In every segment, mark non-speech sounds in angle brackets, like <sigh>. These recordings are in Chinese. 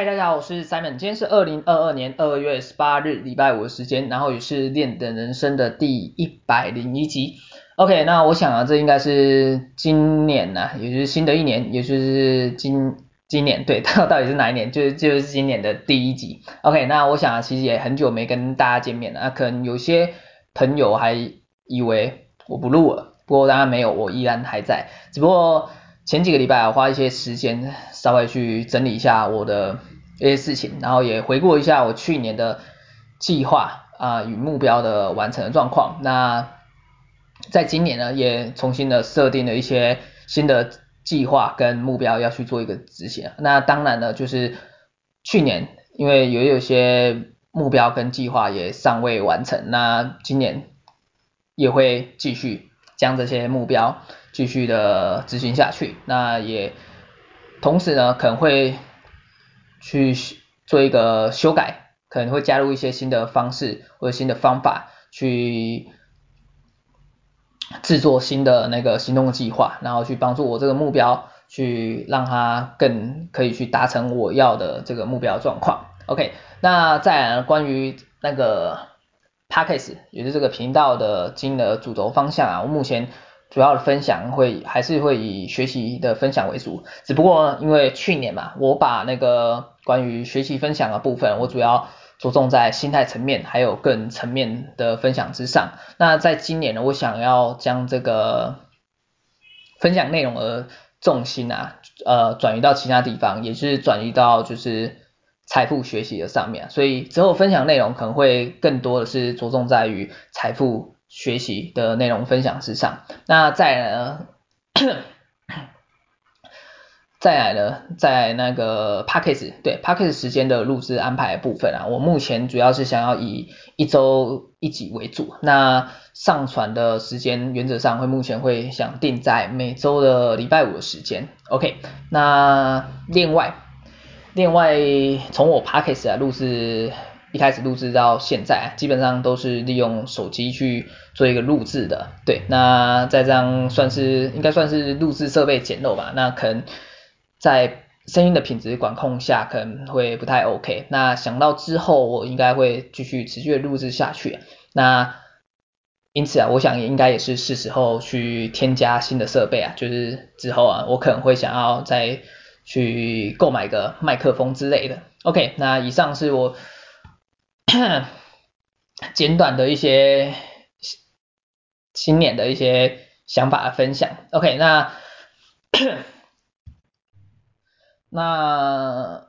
嗨，大家好，我是 Simon，今天是二零二二年二月十八日礼拜五的时间，然后也是练的人生的第一百零一集。OK，那我想啊，这应该是今年呐、啊，也就是新的一年，也就是今今年对，到 <laughs> 到底是哪一年？就是就是今年的第一集。OK，那我想啊，其实也很久没跟大家见面了，啊，可能有些朋友还以为我不录了，不过当然没有，我依然还在，只不过。前几个礼拜我，花一些时间稍微去整理一下我的一些事情，然后也回顾一下我去年的计划啊与目标的完成的状况。那在今年呢，也重新的设定了一些新的计划跟目标要去做一个执行。那当然呢，就是去年因为也有些目标跟计划也尚未完成，那今年也会继续将这些目标。继续的执行下去，那也同时呢，可能会去做一个修改，可能会加入一些新的方式或者新的方法去制作新的那个行动计划，然后去帮助我这个目标，去让它更可以去达成我要的这个目标状况。OK，那再关于那个 Podcast 也就是这个频道的金额主轴方向啊，我目前。主要的分享会还是会以学习的分享为主，只不过因为去年嘛，我把那个关于学习分享的部分，我主要着重在心态层面还有个人层面的分享之上。那在今年呢，我想要将这个分享内容的重心啊，呃，转移到其他地方，也是转移到就是财富学习的上面。所以之后分享内容可能会更多的是着重在于财富。学习的内容分享之上，那再来呢，<coughs> 再来呢，在那个 Podcast 对 Podcast 时间的录制安排的部分啊，我目前主要是想要以一周一集为主，那上传的时间原则上会目前会想定在每周的礼拜五的时间，OK，那另外另外从我 Podcast 啊录制。一开始录制到现在，基本上都是利用手机去做一个录制的，对，那在这样算是应该算是录制设备简陋吧，那可能在声音的品质管控下可能会不太 OK，那想到之后我应该会继续持续的录制下去，那因此啊，我想也应该也是是时候去添加新的设备啊，就是之后啊，我可能会想要再去购买个麦克风之类的，OK，那以上是我。<coughs> 简短的一些新年的一些想法的分享，OK，那那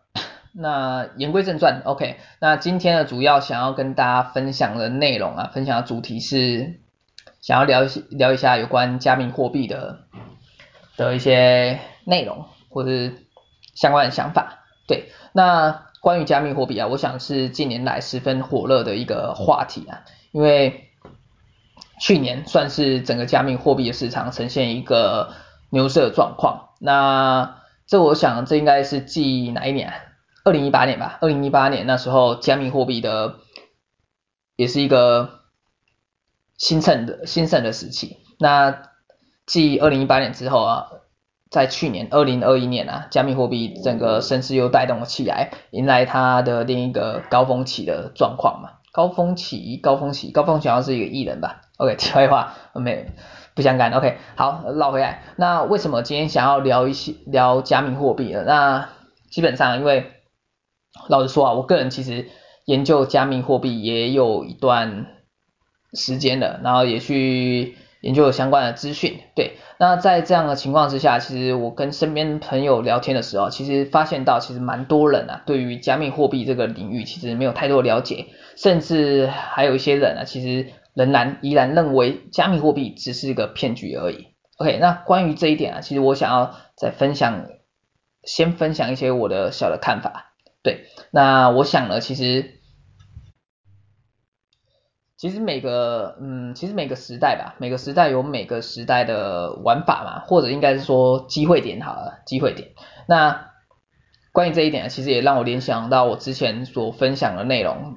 那言归正传，OK，那今天呢，主要想要跟大家分享的内容啊，分享的主题是想要聊一聊一下有关加密货币的的一些内容或者是相关的想法，对，那。关于加密货币啊，我想是近年来十分火热的一个话题啊，因为去年算是整个加密货币的市场呈现一个牛市的状况。那这我想这应该是继哪一年啊？二零一八年吧。二零一八年那时候加密货币的也是一个兴盛的兴盛的时期。那继二零一八年之后啊。在去年二零二一年啊，加密货币整个升势又带动了起来，迎来它的另一个高峰期的状况嘛。高峰期，高峰期，高峰期好像是一个艺人吧。OK，题外话，没不相干。OK，好，绕回来。那为什么今天想要聊一些聊加密货币呢？那基本上因为老实说啊，我个人其实研究加密货币也有一段时间了，然后也去研究相关的资讯，对。那在这样的情况之下，其实我跟身边朋友聊天的时候，其实发现到其实蛮多人啊，对于加密货币这个领域其实没有太多了解，甚至还有一些人啊，其实仍然依然认为加密货币只是一个骗局而已。OK，那关于这一点啊，其实我想要再分享，先分享一些我的小的看法。对，那我想呢，其实。其实每个，嗯，其实每个时代吧，每个时代有每个时代的玩法嘛，或者应该是说机会点好了，机会点。那关于这一点，其实也让我联想到我之前所分享的内容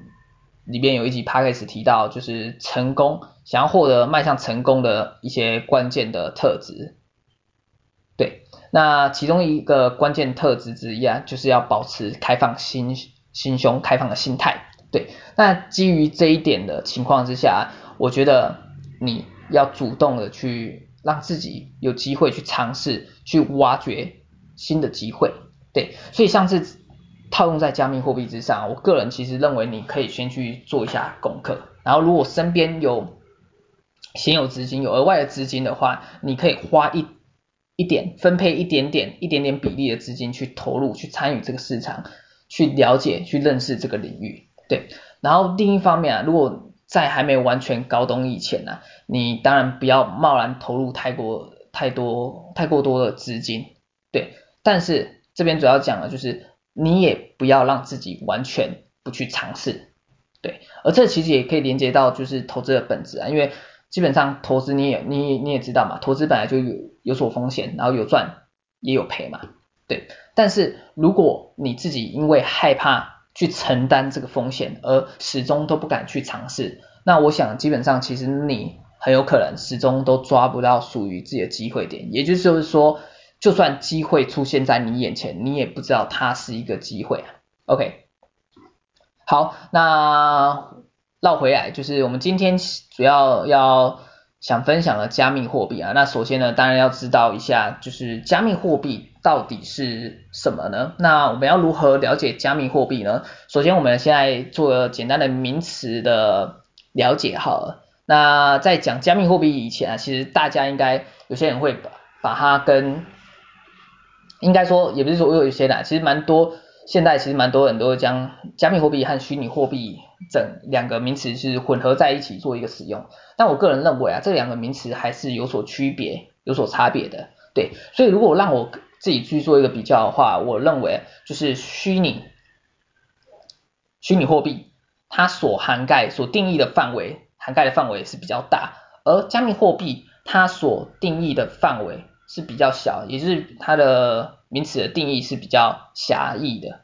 里边有一集 Podcast 提到，就是成功，想要获得迈向成功的一些关键的特质。对，那其中一个关键特质之一啊，就是要保持开放心心胸、开放的心态。对，那基于这一点的情况之下，我觉得你要主动的去让自己有机会去尝试、去挖掘新的机会。对，所以像是套用在加密货币之上，我个人其实认为你可以先去做一下功课，然后如果身边有先有资金、有额外的资金的话，你可以花一一点分配一点点、一点点比例的资金去投入、去参与这个市场，去了解、去认识这个领域。对，然后另一方面啊，如果在还没有完全搞懂以前呢、你当然不要贸然投入太过太多太过多的资金，对。但是这边主要讲的就是，你也不要让自己完全不去尝试，对。而这其实也可以连接到就是投资的本质啊，因为基本上投资你也你你也知道嘛，投资本来就有有所风险，然后有赚也有赔嘛，对。但是如果你自己因为害怕，去承担这个风险，而始终都不敢去尝试，那我想基本上其实你很有可能始终都抓不到属于自己的机会点，也就是说，就算机会出现在你眼前，你也不知道它是一个机会啊。OK，好，那绕回来就是我们今天主要要想分享的加密货币啊，那首先呢，当然要知道一下就是加密货币。到底是什么呢？那我们要如何了解加密货币呢？首先，我们现在做个简单的名词的了解好了。那在讲加密货币以前啊，其实大家应该有些人会把把它跟，应该说也不是说有一些啦，其实蛮多，现在其实蛮多人都将加密货币和虚拟货币整两个名词是混合在一起做一个使用。但我个人认为啊，这两个名词还是有所区别、有所差别的。对，所以如果让我自己去做一个比较的话，我认为就是虚拟虚拟货币，它所涵盖、所定义的范围，涵盖的范围是比较大，而加密货币它所定义的范围是比较小，也就是它的名词的定义是比较狭义的。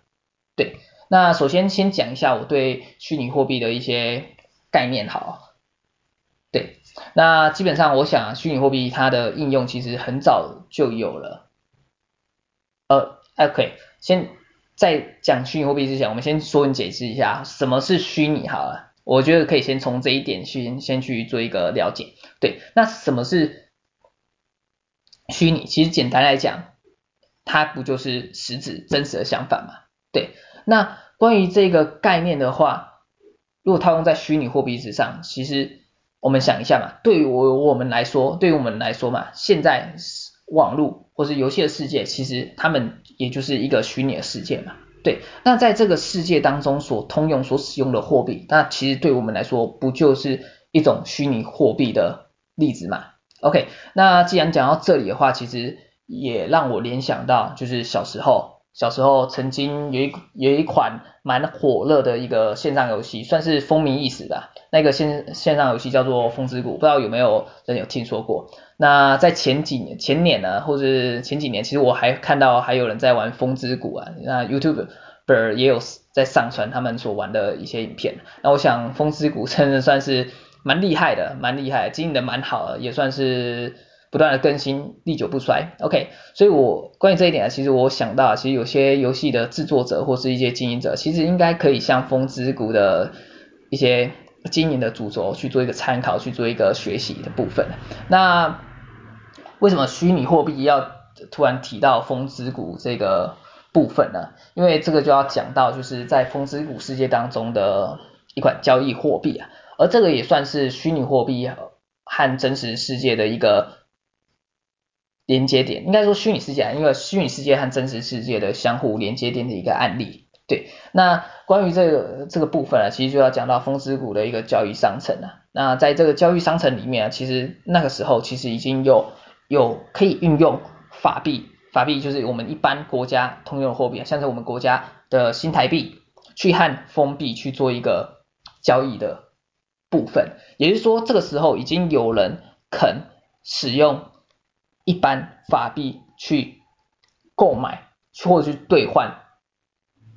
对，那首先先讲一下我对虚拟货币的一些概念，好，对，那基本上我想虚拟货币它的应用其实很早就有了。呃，OK，先在讲虚拟货币之前，我们先说你解释一下什么是虚拟好了。我觉得可以先从这一点先先去做一个了解。对，那什么是虚拟？其实简单来讲，它不就是实质真实的想法嘛？对，那关于这个概念的话，如果套用在虚拟货币之上，其实我们想一下嘛，对于我我们来说，对于我们来说嘛，现在。网络或是游戏的世界，其实他们也就是一个虚拟的世界嘛。对，那在这个世界当中所通用、所使用的货币，那其实对我们来说，不就是一种虚拟货币的例子嘛？OK，那既然讲到这里的话，其实也让我联想到，就是小时候。小时候曾经有一有一款蛮火热的一个线上游戏，算是风靡一时的。那个线线上游戏叫做《风之谷》，不知道有没有人有听说过？那在前几年前年呢，或是前几年，其实我还看到还有人在玩《风之谷》啊。那 YouTube 也有在上传他们所玩的一些影片。那我想《风之谷》真的算是蛮厉害的，蛮厉害，经营的蛮好的，也算是。不断的更新，历久不衰。OK，所以我关于这一点啊，其实我想到，其实有些游戏的制作者或是一些经营者，其实应该可以向风之谷的一些经营的主轴去做一个参考，去做一个学习的部分。那为什么虚拟货币要突然提到风之谷这个部分呢？因为这个就要讲到，就是在风之谷世界当中的一款交易货币啊，而这个也算是虚拟货币和真实世界的一个。连接点应该说虚拟世界，因为虚拟世界和真实世界的相互连接点的一个案例。对，那关于这个这个部分啊，其实就要讲到风之谷的一个交易商城了。那在这个交易商城里面啊，其实那个时候其实已经有有可以运用法币，法币就是我们一般国家通用的货币，像是我们国家的新台币，去和封币去做一个交易的部分。也就是说，这个时候已经有人肯使用。一般法币去购买或者去兑换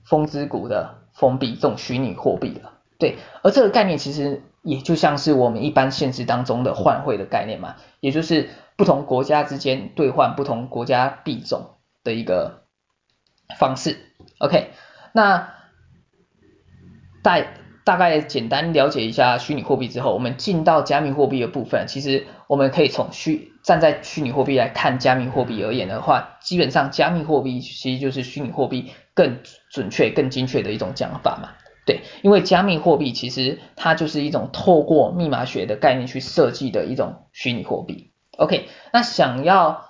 风之谷的风币这种虚拟货币了，对，而这个概念其实也就像是我们一般现实当中的换汇的概念嘛，也就是不同国家之间兑换不同国家币种的一个方式。OK，那大大概简单了解一下虚拟货币之后，我们进到加密货币的部分，其实我们可以从虚站在虚拟货币来看加密货币而言的话，基本上加密货币其实就是虚拟货币更准确、更精确的一种讲法嘛。对，因为加密货币其实它就是一种透过密码学的概念去设计的一种虚拟货币。OK，那想要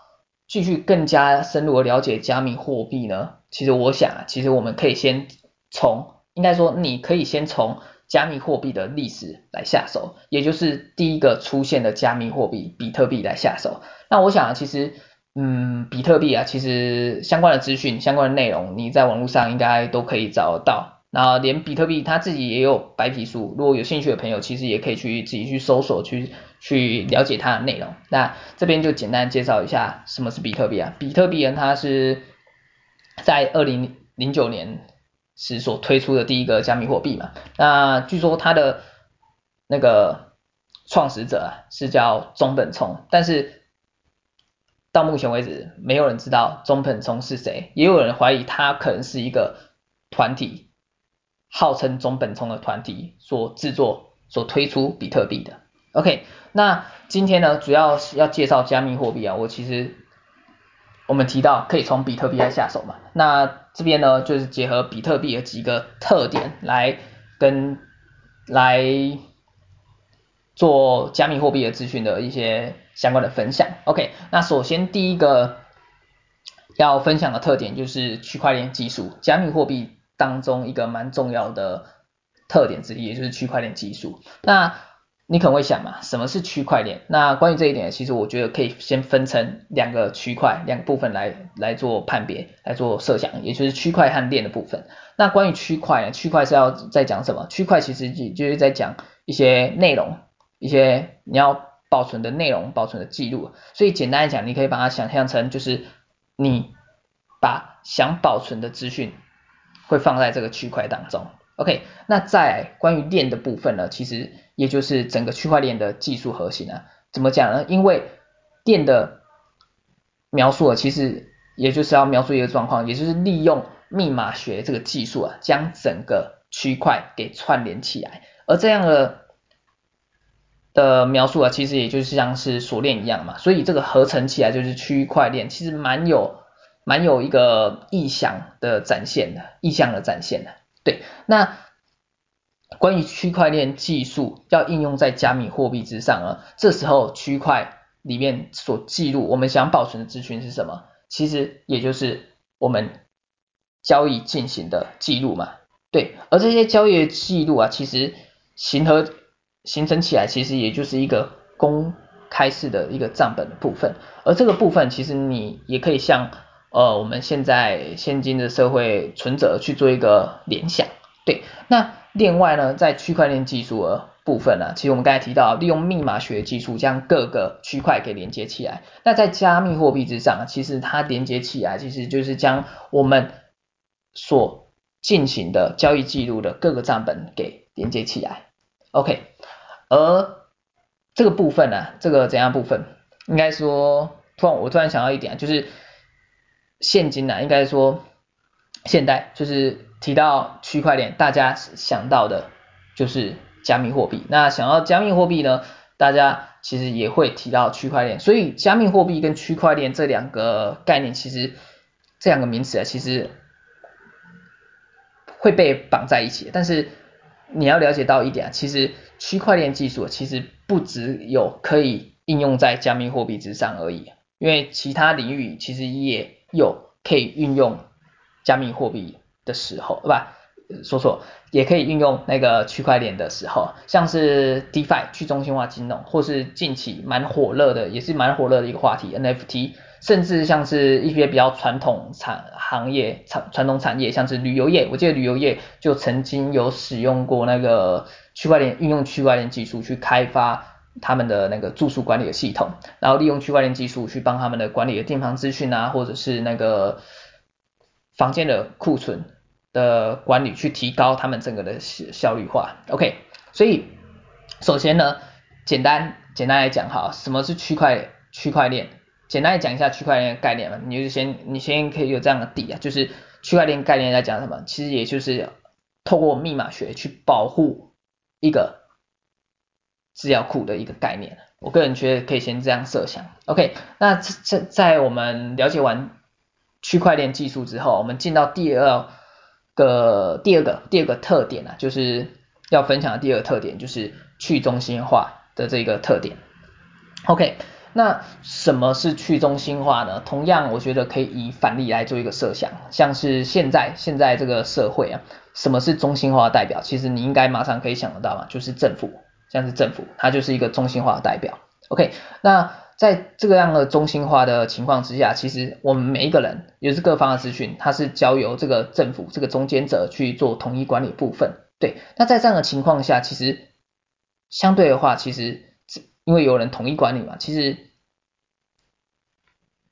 继续更加深入的了解加密货币呢？其实我想，其实我们可以先从，应该说你可以先从加密货币的历史来下手，也就是第一个出现的加密货币比特币来下手。那我想啊，其实，嗯，比特币啊，其实相关的资讯、相关的内容，你在网络上应该都可以找得到。然后连比特币它自己也有白皮书，如果有兴趣的朋友，其实也可以去自己去搜索，去去了解它的内容。那这边就简单介绍一下什么是比特币啊？比特币呢，它是在二零零九年时所推出的第一个加密货币嘛。那据说它的那个创始者啊是叫中本聪，但是到目前为止没有人知道中本聪是谁，也有人怀疑他可能是一个团体。号称中本聪的团体所制作、所推出比特币的。OK，那今天呢，主要是要介绍加密货币啊。我其实我们提到可以从比特币来下手嘛。那这边呢，就是结合比特币的几个特点来跟来做加密货币的资讯的一些相关的分享。OK，那首先第一个要分享的特点就是区块链技术，加密货币。当中一个蛮重要的特点之一，也就是区块链技术。那你可能会想嘛，什么是区块链？那关于这一点，其实我觉得可以先分成两个区块、两个部分来来做判别、来做设想，也就是区块和链的部分。那关于区块呢，区块是要在讲什么？区块其实也就是在讲一些内容，一些你要保存的内容、保存的记录。所以简单来讲，你可以把它想象成就是你把想保存的资讯。会放在这个区块当中，OK，那在关于链的部分呢，其实也就是整个区块链的技术核心啊，怎么讲呢？因为链的描述啊，其实也就是要描述一个状况，也就是利用密码学这个技术啊，将整个区块给串联起来，而这样的的描述啊，其实也就是像是锁链一样嘛，所以这个合成起来就是区块链，其实蛮有。蛮有一个意象的展现的，意象的展现的，对。那关于区块链技术要应用在加密货币之上啊，这时候区块里面所记录我们想保存的资讯是什么？其实也就是我们交易进行的记录嘛，对。而这些交易的记录啊，其实形合形成起来，其实也就是一个公开式的一个账本的部分。而这个部分，其实你也可以像。呃，我们现在现今的社会存折去做一个联想，对。那另外呢，在区块链技术的部分呢，其实我们刚才提到，利用密码学技术将各个区块给连接起来。那在加密货币之上，其实它连接起来，其实就是将我们所进行的交易记录的各个账本给连接起来。OK，而这个部分呢，这个怎样部分？应该说，突然我突然想到一点，就是。现今呢、应该说现代就是提到区块链，大家想到的就是加密货币。那想要加密货币呢，大家其实也会提到区块链。所以加密货币跟区块链这两个概念，其实这两个名词啊，其实会被绑在一起。但是你要了解到一点啊，其实区块链技术其实不只有可以应用在加密货币之上而已，因为其他领域其实也。有可以运用加密货币的时候，不，说错，也可以运用那个区块链的时候，像是 DeFi 去中心化金融，或是近期蛮火热的，也是蛮火热的一个话题 NFT，甚至像是一些比较传统产行业、传传统产业，像是旅游业，我记得旅游业就曾经有使用过那个区块链，运用区块链技术去开发。他们的那个住宿管理的系统，然后利用区块链技术去帮他们的管理的订房资讯啊，或者是那个房间的库存的管理，去提高他们整个的效率化。OK，所以首先呢，简单简单来讲哈，什么是区块区块链？简单来讲一下区块链的概念嘛，你就先你先可以有这样的底啊，就是区块链概念在讲什么？其实也就是透过密码学去保护一个资料库的一个概念。我个人觉得可以先这样设想。OK，那这这在我们了解完区块链技术之后，我们进到第二个第二个第二个特点啊，就是要分享的第二个特点就是去中心化的这个特点。OK，那什么是去中心化呢？同样，我觉得可以以反例来做一个设想，像是现在现在这个社会啊，什么是中心化代表？其实你应该马上可以想得到嘛，就是政府。像是政府，它就是一个中心化的代表。OK，那在这个样的中心化的情况之下，其实我们每一个人也是各方的资讯，它是交由这个政府这个中间者去做统一管理部分。对，那在这样的情况下，其实相对的话，其实因为有人统一管理嘛，其实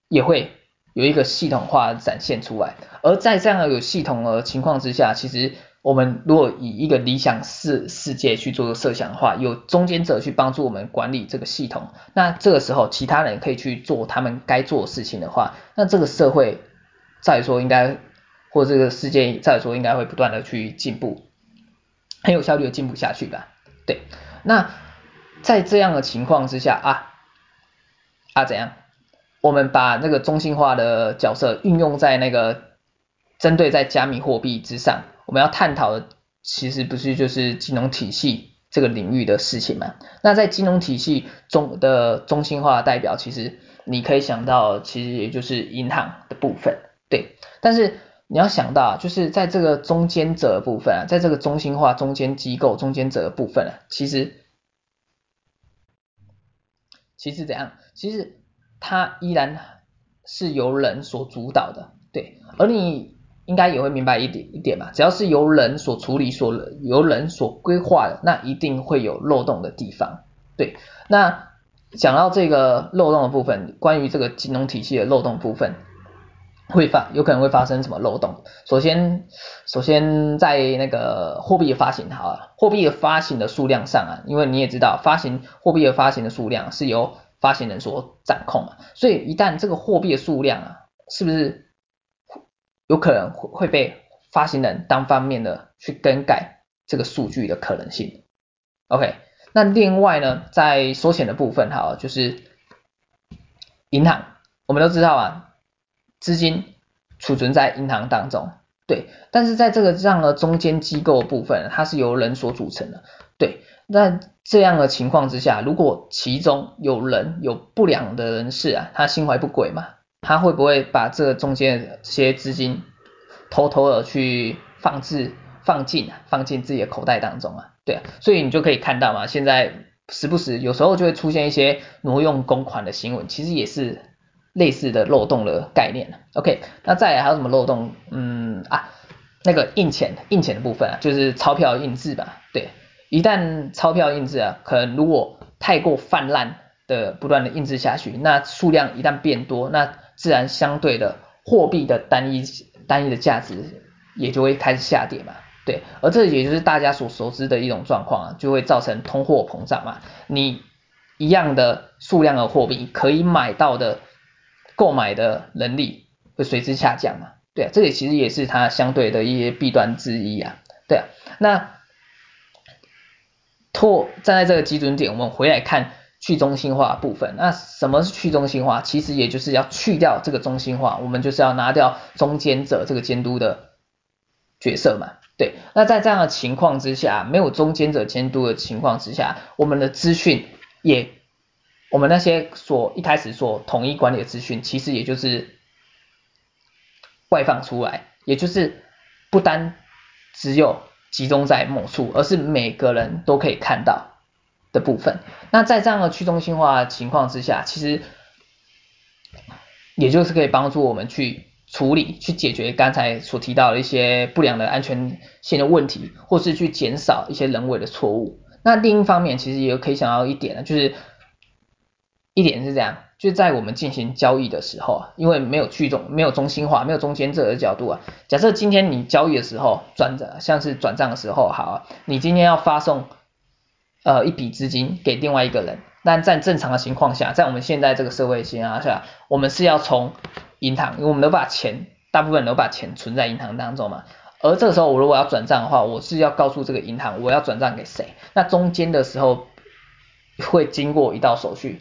也会有一个系统化展现出来。而在这样的有系统的情况之下，其实我们如果以一个理想世世界去做个设想的话，有中间者去帮助我们管理这个系统，那这个时候其他人可以去做他们该做的事情的话，那这个社会再说应该，或这个世界再说应该会不断的去进步，很有效率的进步下去吧。对，那在这样的情况之下啊啊怎样？我们把那个中心化的角色运用在那个针对在加密货币之上。我们要探讨的其实不是就是金融体系这个领域的事情嘛？那在金融体系中的中心化的代表，其实你可以想到，其实也就是银行的部分，对。但是你要想到，就是在这个中间者的部分啊，在这个中心化中间机构中间者的部分啊，其实其实怎样？其实它依然是由人所主导的，对。而你。应该也会明白一点一点吧，只要是由人所处理、所由人所规划的，那一定会有漏洞的地方。对，那讲到这个漏洞的部分，关于这个金融体系的漏洞部分，会发有可能会发生什么漏洞？首先，首先在那个货币的发行，好了，货币的发行的数量上啊，因为你也知道，发行货币的发行的数量是由发行人所掌控嘛，所以一旦这个货币的数量啊，是不是？有可能会会被发行人单方面的去更改这个数据的可能性。OK，那另外呢，在收钱的部分，哈，就是银行，我们都知道啊，资金储存在银行当中，对，但是在这个这样的中间机构部分，它是由人所组成的，对，那这样的情况之下，如果其中有人有不良的人士啊，他心怀不轨嘛。他会不会把这中间这些资金偷偷的去放置、放进、放进自己的口袋当中啊？对啊，所以你就可以看到嘛，现在时不时有时候就会出现一些挪用公款的新闻，其实也是类似的漏洞的概念。OK，那再来还有什么漏洞？嗯啊，那个印钱、印钱的部分啊，就是钞票印制吧。对，一旦钞票印制啊，可能如果太过泛滥的不断的印制下去，那数量一旦变多，那自然相对的货币的单一单一的价值也就会开始下跌嘛，对，而这也就是大家所熟知的一种状况啊，就会造成通货膨胀嘛。你一样的数量的货币可以买到的购买的能力会随之下降嘛，对，这里其实也是它相对的一些弊端之一啊，对啊，那拓站在这个基准点，我们回来看。去中心化部分，那什么是去中心化？其实也就是要去掉这个中心化，我们就是要拿掉中间者这个监督的角色嘛。对，那在这样的情况之下，没有中间者监督的情况之下，我们的资讯也，我们那些所一开始所统一管理的资讯，其实也就是外放出来，也就是不单只有集中在某处，而是每个人都可以看到。的部分，那在这样的去中心化情况之下，其实也就是可以帮助我们去处理、去解决刚才所提到的一些不良的安全性的问题，或是去减少一些人为的错误。那另一方面，其实也可以想到一点呢，就是一点是这样，就在我们进行交易的时候啊，因为没有去中、没有中心化、没有中间者的角度啊，假设今天你交易的时候转账，像是转账的时候，好，你今天要发送。呃一笔资金给另外一个人。但在正常的情况下，在我们现在这个社会情况下，我们是要从银行，因为我们都把钱，大部分都把钱存在银行当中嘛。而这个时候，我如果要转账的话，我是要告诉这个银行我要转账给谁。那中间的时候会经过一道手续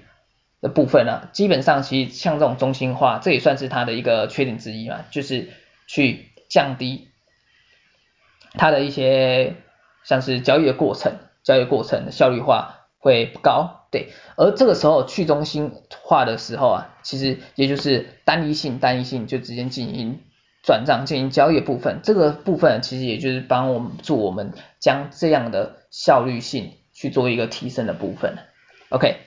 的部分呢，基本上其实像这种中心化，这也算是它的一个缺点之一嘛，就是去降低它的一些像是交易的过程，交易过程效率化会不高。对，而这个时候去中心化的时候啊，其实也就是单一性，单一性就直接进行转账、进行交易部分。这个部分其实也就是帮我们助我们将这样的效率性去做一个提升的部分。OK，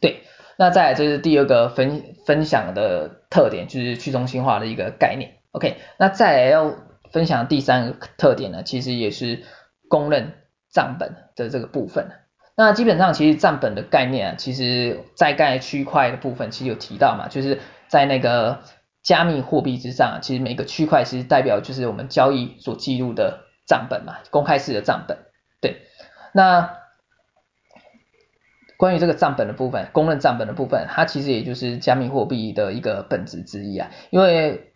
对，那再来这是第二个分分享的特点，就是去中心化的一个概念。OK，那再来要分享第三个特点呢，其实也是公认账本的这个部分。那基本上，其实账本的概念啊，其实在刚才区块的部分其实有提到嘛，就是在那个加密货币之上，其实每个区块其实代表就是我们交易所记录的账本嘛，公开式的账本。对，那关于这个账本的部分，公认账本的部分，它其实也就是加密货币的一个本质之一啊，因为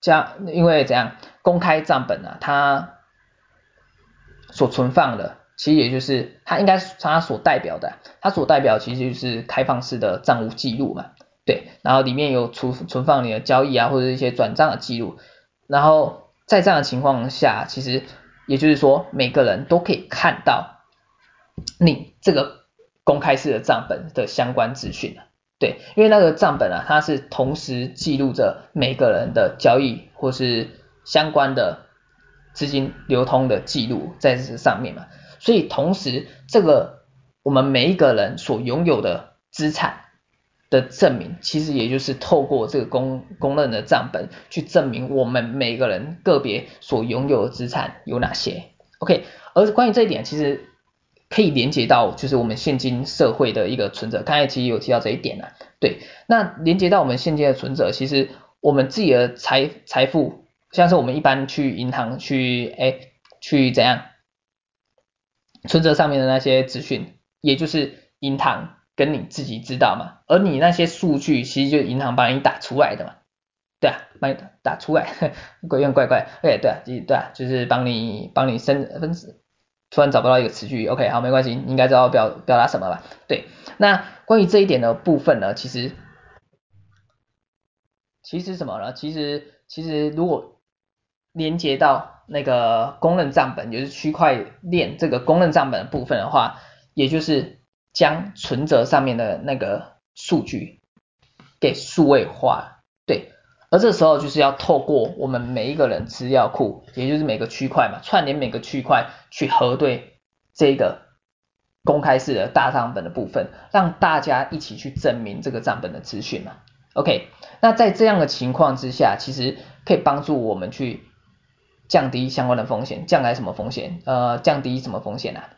加，因为怎样，公开账本啊，它所存放的。其实也就是它应该它所代表的，它所代表其实就是开放式的账务记录嘛，对，然后里面有存存放你的交易啊或者一些转账的记录，然后在这样的情况下，其实也就是说每个人都可以看到你这个公开式的账本的相关资讯，对，因为那个账本啊，它是同时记录着每个人的交易或是相关的资金流通的记录在这上面嘛。所以同时，这个我们每一个人所拥有的资产的证明，其实也就是透过这个公公认的账本去证明我们每个人个别所拥有的资产有哪些。OK，而关于这一点，其实可以连接到就是我们现今社会的一个存折。刚才其实有提到这一点了，对。那连接到我们现今的存折，其实我们自己的财财富，像是我们一般去银行去哎去怎样？存折上面的那些资讯，也就是银行跟你自己知道嘛，而你那些数据其实就是银行帮你打出来的嘛，对啊，帮你打出来，<laughs> 怪怪怪怪，哎，对啊，对啊，就是帮你帮你生分子，突然找不到一个词句，OK，好，没关系，你应该知道表表达什么吧？对，那关于这一点的部分呢，其实其实什么呢？其实其实如果连接到。那个公认账本，也就是区块链这个公认账本的部分的话，也就是将存折上面的那个数据给数位化，对。而这时候就是要透过我们每一个人资料库，也就是每个区块嘛，串联每个区块去核对这个公开式的大账本的部分，让大家一起去证明这个账本的资讯嘛。OK，那在这样的情况之下，其实可以帮助我们去。降低相关的风险，降来什么风险？呃，降低什么风险啊？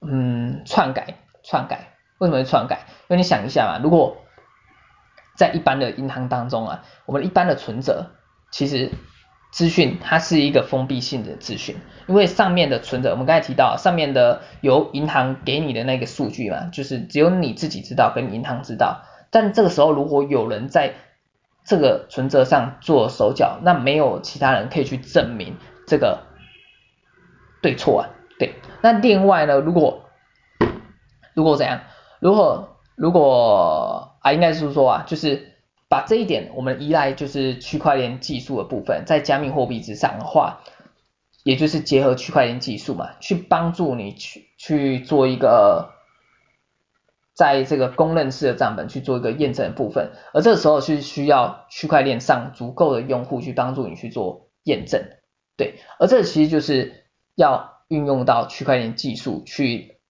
嗯，篡改，篡改，为什么是篡改？因为你想一下嘛，如果在一般的银行当中啊，我们一般的存折，其实资讯它是一个封闭性的资讯，因为上面的存折，我们刚才提到，上面的由银行给你的那个数据嘛，就是只有你自己知道，跟银行知道。但这个时候，如果有人在这个存折上做手脚，那没有其他人可以去证明。这个对错啊，对。那另外呢，如果如果怎样，如果如果啊，应该是说啊，就是把这一点我们依赖就是区块链技术的部分，在加密货币之上的话，也就是结合区块链技术嘛，去帮助你去去做一个在这个公认式的账本去做一个验证的部分，而这个时候是需要区块链上足够的用户去帮助你去做验证。对，而这其实就是要运用到区块链技术去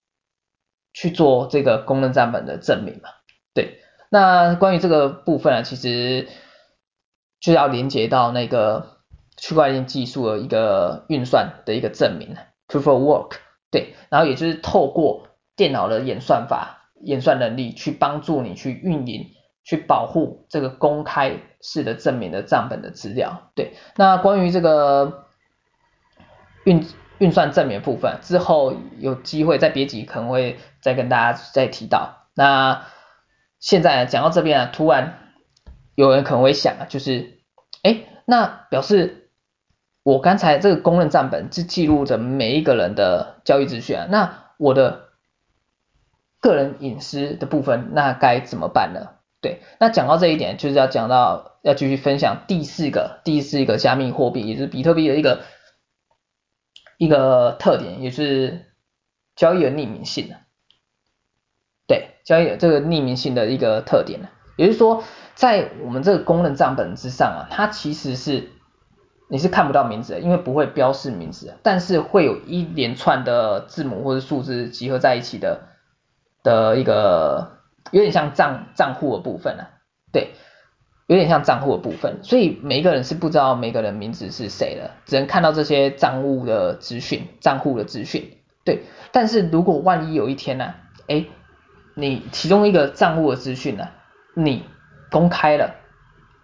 去做这个公认账本的证明嘛。对，那关于这个部分啊，其实就要连接到那个区块链技术的一个运算的一个证明，Proof of Work。对，然后也就是透过电脑的演算法、演算能力去帮助你去运营、去保护这个公开式的证明的账本的资料。对，那关于这个。运运算证明部分，之后有机会在别集可能会再跟大家再提到。那现在讲到这边啊，突然有人可能会想啊，就是，哎，那表示我刚才这个公认账本是记录着每一个人的交易资讯啊，那我的个人隐私的部分，那该怎么办呢？对，那讲到这一点，就是要讲到要继续分享第四个第四个加密货币，也就是比特币的一个。一个特点也是交易的匿名性，对，交易这个匿名性的一个特点，也就是说，在我们这个公认账本之上啊，它其实是你是看不到名字的，因为不会标示名字，但是会有一连串的字母或者数字集合在一起的的一个有点像账账户的部分啊，对。有点像账户的部分，所以每一个人是不知道每个人名字是谁的，只能看到这些账务的资讯、账户的资讯。对，但是如果万一有一天呢、啊，哎，你其中一个账户的资讯呢，你公开了，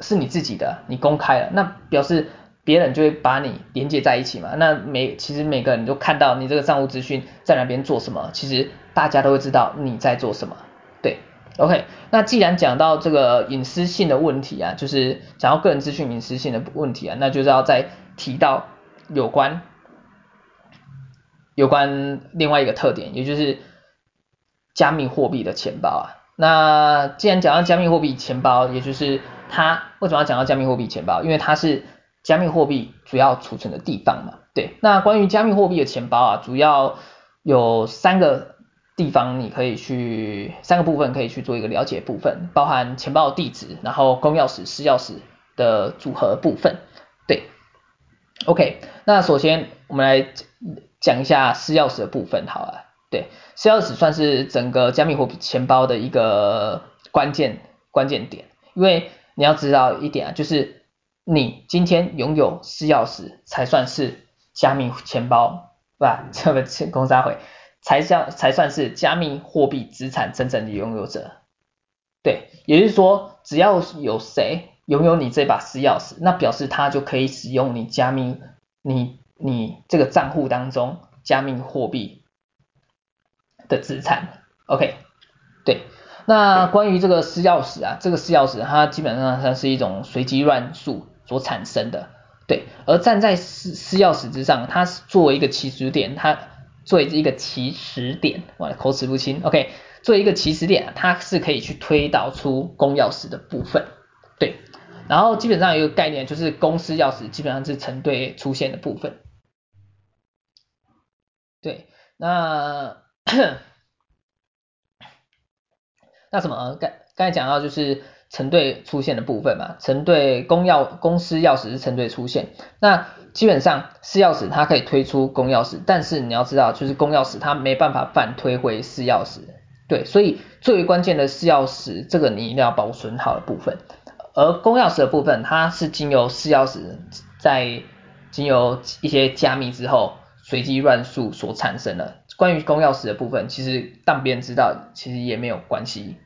是你自己的，你公开了，那表示别人就会把你连接在一起嘛。那每其实每个人都看到你这个账户资讯在那边做什么，其实大家都会知道你在做什么。对。OK，那既然讲到这个隐私性的问题啊，就是讲到个人资讯隐私性的问题啊，那就是要再提到有关有关另外一个特点，也就是加密货币的钱包啊。那既然讲到加密货币钱包，也就是它为什么要讲到加密货币钱包？因为它是加密货币主要储存的地方嘛。对，那关于加密货币的钱包啊，主要有三个。地方你可以去三个部分可以去做一个了解部分，包含钱包地址，然后公钥匙、私钥匙的组合部分。对，OK，那首先我们来讲一下私钥匙的部分，好了，对，私钥匙算是整个加密货币钱包的一个关键关键点，因为你要知道一点啊，就是你今天拥有私钥匙才算是加密钱包，是吧？<laughs> 这个公司会。才叫才算是加密货币资产真正的拥有者，对，也就是说，只要有谁拥有你这把私钥匙，那表示他就可以使用你加密你你这个账户当中加密货币的资产，OK，对，那关于这个私钥匙啊，这个私钥匙它基本上它是一种随机乱数所产生的，对，而站在私私钥匙之上，它是作为一个起始点，它。做一个起始点，我口齿不清，OK，做一个起始点，它是可以去推导出公钥匙的部分，对，然后基本上有一个概念，就是公司钥匙基本上是成对出现的部分，对，那 <coughs> 那什么，刚刚才讲到就是成对出现的部分嘛，成对公钥公司钥匙是成对出现，那。基本上私钥匙它可以推出公钥匙，但是你要知道，就是公钥匙它没办法反推回私钥匙，对，所以最为关键的私钥匙，这个你一定要保存好的部分。而公钥匙的部分，它是经由私钥匙在经由一些加密之后，随机乱数所产生的。关于公钥匙的部分，其实当别人知道，其实也没有关系。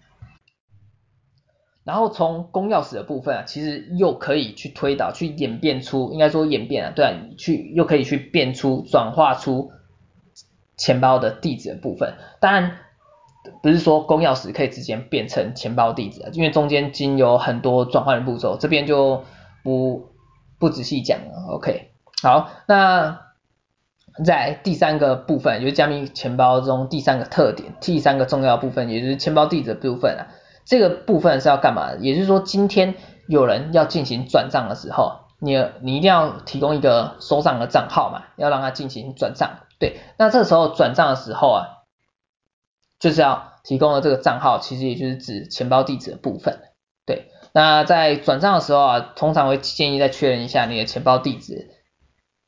然后从公钥匙的部分啊，其实又可以去推导、去演变出，应该说演变啊，对啊，去又可以去变出、转化出钱包的地址的部分。当然不是说公钥匙可以直接变成钱包地址啊，因为中间经有很多转换的步骤，这边就不不仔细讲了。OK，好，那在第三个部分，就是加密钱包中第三个特点、第三个重要部分，也就是钱包地址的部分啊。这个部分是要干嘛？也就是说，今天有人要进行转账的时候，你你一定要提供一个收账的账号嘛，要让他进行转账。对，那这时候转账的时候啊，就是要提供的这个账号，其实也就是指钱包地址的部分。对，那在转账的时候啊，通常会建议再确认一下你的钱包地址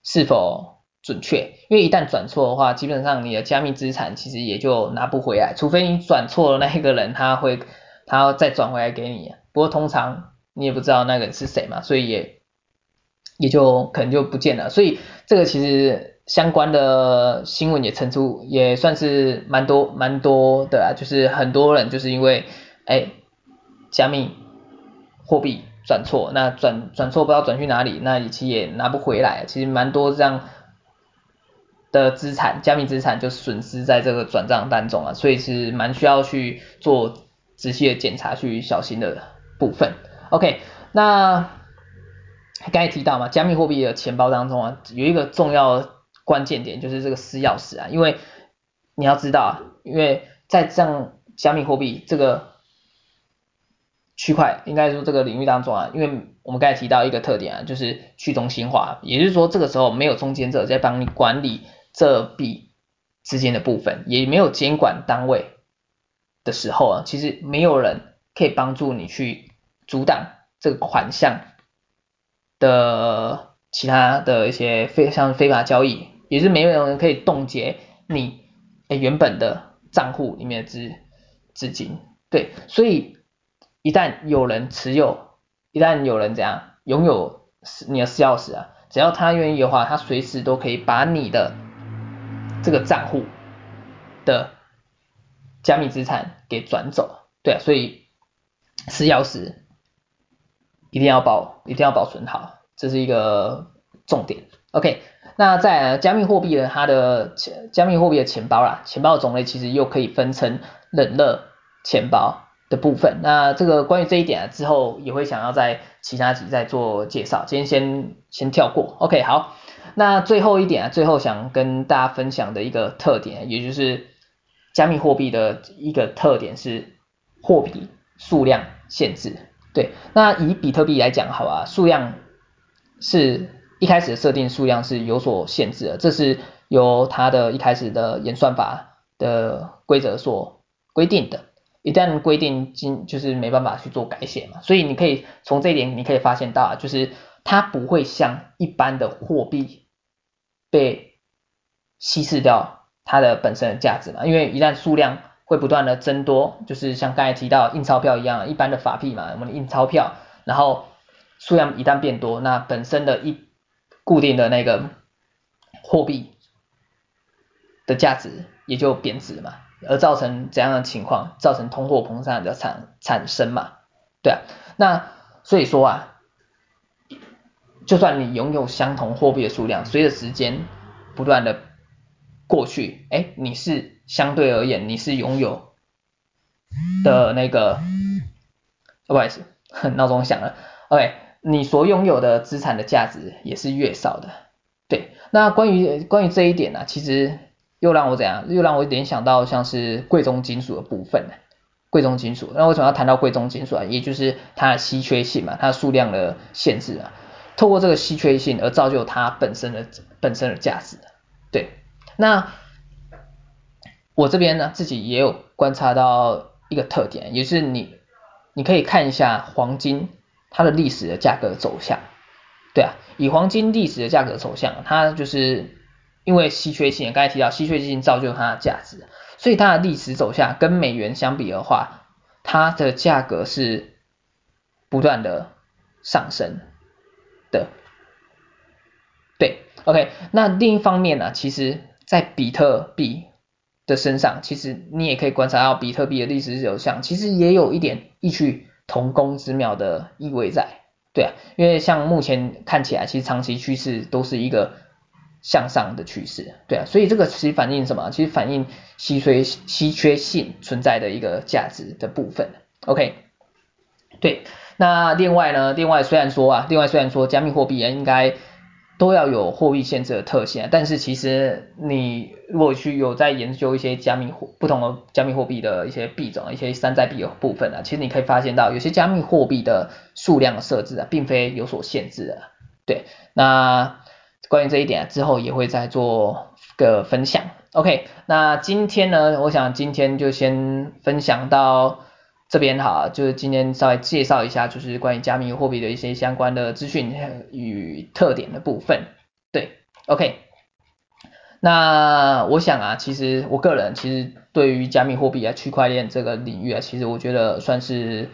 是否准确，因为一旦转错的话，基本上你的加密资产其实也就拿不回来，除非你转错了那一个人他会。他要再转回来给你，不过通常你也不知道那个人是谁嘛，所以也也就可能就不见了。所以这个其实相关的新闻也层出，也算是蛮多蛮多的啊，就是很多人就是因为哎加密货币转错，那转转错不知道转去哪里，那其实也拿不回来，其实蛮多这样的资产，加密资产就损失在这个转账当中啊，所以是蛮需要去做仔细的检查，去小心的部分。OK，那刚才提到嘛，加密货币的钱包当中啊，有一个重要关键点就是这个私钥匙啊，因为你要知道啊，因为在这样加密货币这个区块，应该说这个领域当中啊，因为我们刚才提到一个特点啊，就是去中心化，也就是说这个时候没有中间者在帮你管理这笔之间的部分，也没有监管单位的时候啊，其实没有人可以帮助你去阻挡这个款项的其他的一些非像非法交易，也是没有人可以冻结你原本的账户里面的资资金，对，所以。一旦有人持有，一旦有人怎样拥有你的私钥匙啊，只要他愿意的话，他随时都可以把你的这个账户的加密资产给转走，对啊，所以私钥匙一定要保，一定要保存好，这是一个重点。OK，那在加密货币的它的钱，加密货币的钱包啦，钱包的种类其实又可以分成冷热钱包。的部分，那这个关于这一点啊，之后也会想要在其他集再做介绍，今天先先跳过，OK，好，那最后一点啊，最后想跟大家分享的一个特点，也就是加密货币的一个特点是货币数量限制，对，那以比特币来讲，好吧，数量是一开始设定数量是有所限制的，这是由它的一开始的演算法的规则所规定的。一旦规定经就是没办法去做改写嘛，所以你可以从这一点你可以发现到啊，就是它不会像一般的货币被稀释掉它的本身的价值嘛，因为一旦数量会不断的增多，就是像刚才提到印钞票一样，一般的法币嘛，我们印钞票，然后数量一旦变多，那本身的一固定的那个货币的价值也就贬值嘛。而造成怎样的情况？造成通货膨胀的产产生嘛？对啊，那所以说啊，就算你拥有相同货币的数量，随着时间不断的过去，哎，你是相对而言你是拥有的那个，不好意思，闹钟响了，OK，你所拥有的资产的价值也是越少的。对，那关于关于这一点呢、啊，其实。又让我怎样？又让我联想到像是贵重金属的部分呢。贵重金属，那为什么要谈到贵重金属啊？也就是它的稀缺性嘛，它数量的限制啊。透过这个稀缺性而造就它本身的本身的价值。对，那我这边呢自己也有观察到一个特点，也是你你可以看一下黄金它的历史的价格走向。对啊，以黄金历史的价格走向，它就是。因为稀缺性，刚才提到稀缺性造就它的价值，所以它的历史走向跟美元相比的话，它的价格是不断的上升的。对，OK，那另一方面呢，其实在比特币的身上，其实你也可以观察到比特币的历史走向，其实也有一点异曲同工之妙的意味在。对啊，因为像目前看起来，其实长期趋势都是一个。向上的趋势，对啊，所以这个其实反映什么？其实反映稀缺稀缺性存在的一个价值的部分。OK，对，那另外呢？另外虽然说啊，另外虽然说加密货币啊应该都要有货币限制的特性，但是其实你如果去有在研究一些加密货不同的加密货币的一些币种、一些山寨币的部分啊，其实你可以发现到有些加密货币的数量的设置啊，并非有所限制的。对，那。关于这一点之后也会再做个分享。OK，那今天呢，我想今天就先分享到这边哈，就是今天稍微介绍一下，就是关于加密货币的一些相关的资讯与特点的部分。对，OK，那我想啊，其实我个人其实对于加密货币啊、区块链这个领域啊，其实我觉得算是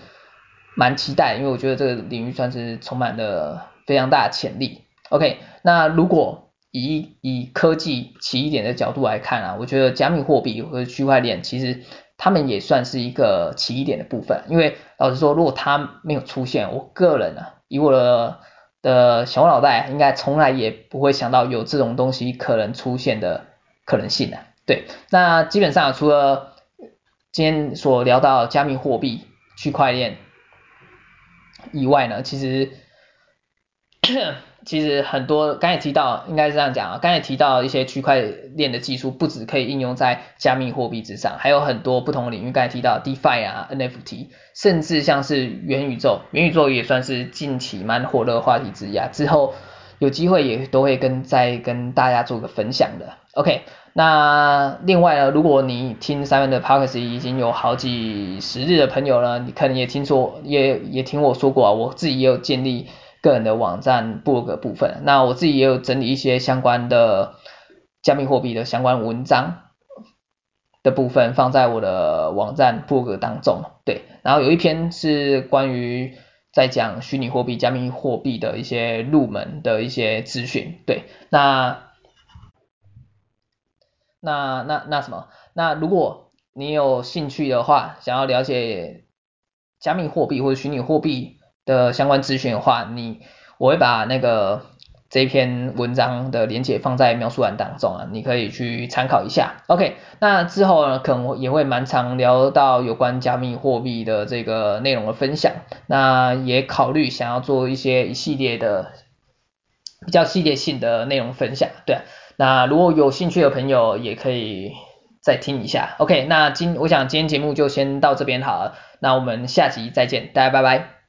蛮期待，因为我觉得这个领域算是充满了非常大的潜力。OK，那如果以以科技奇一点的角度来看啊，我觉得加密货币和区块链其实他们也算是一个奇异点的部分，因为老实说，如果它没有出现，我个人啊，以我的的小脑袋应该从来也不会想到有这种东西可能出现的可能性的。对，那基本上除了今天所聊到加密货币、区块链以外呢，其实。其实很多刚才提到，应该是这样讲啊，刚才提到一些区块链的技术，不只可以应用在加密货币之上，还有很多不同的领域。刚才提到 DeFi 啊、NFT，甚至像是元宇宙，元宇宙也算是近期蛮火热的话题之一啊。之后有机会也都会跟再跟大家做个分享的。OK，那另外呢，如果你听 Simon 的 Podcast 已经有好几十日的朋友呢，你可能也听说，也也听我说过啊，我自己也有建立。个人的网站部落格部分，那我自己也有整理一些相关的加密货币的相关文章的部分，放在我的网站部落格当中。对，然后有一篇是关于在讲虚拟货币、加密货币的一些入门的一些资讯。对，那那那那什么？那如果你有兴趣的话，想要了解加密货币或者虚拟货币，的相关资讯的话，你我会把那个这篇文章的连结放在描述栏当中啊，你可以去参考一下。OK，那之后呢，可能也会蛮常聊到有关加密货币的这个内容的分享，那也考虑想要做一些一系列的比较系列性的内容分享。对，那如果有兴趣的朋友也可以再听一下。OK，那今我想今天节目就先到这边好了，那我们下集再见，大家拜拜。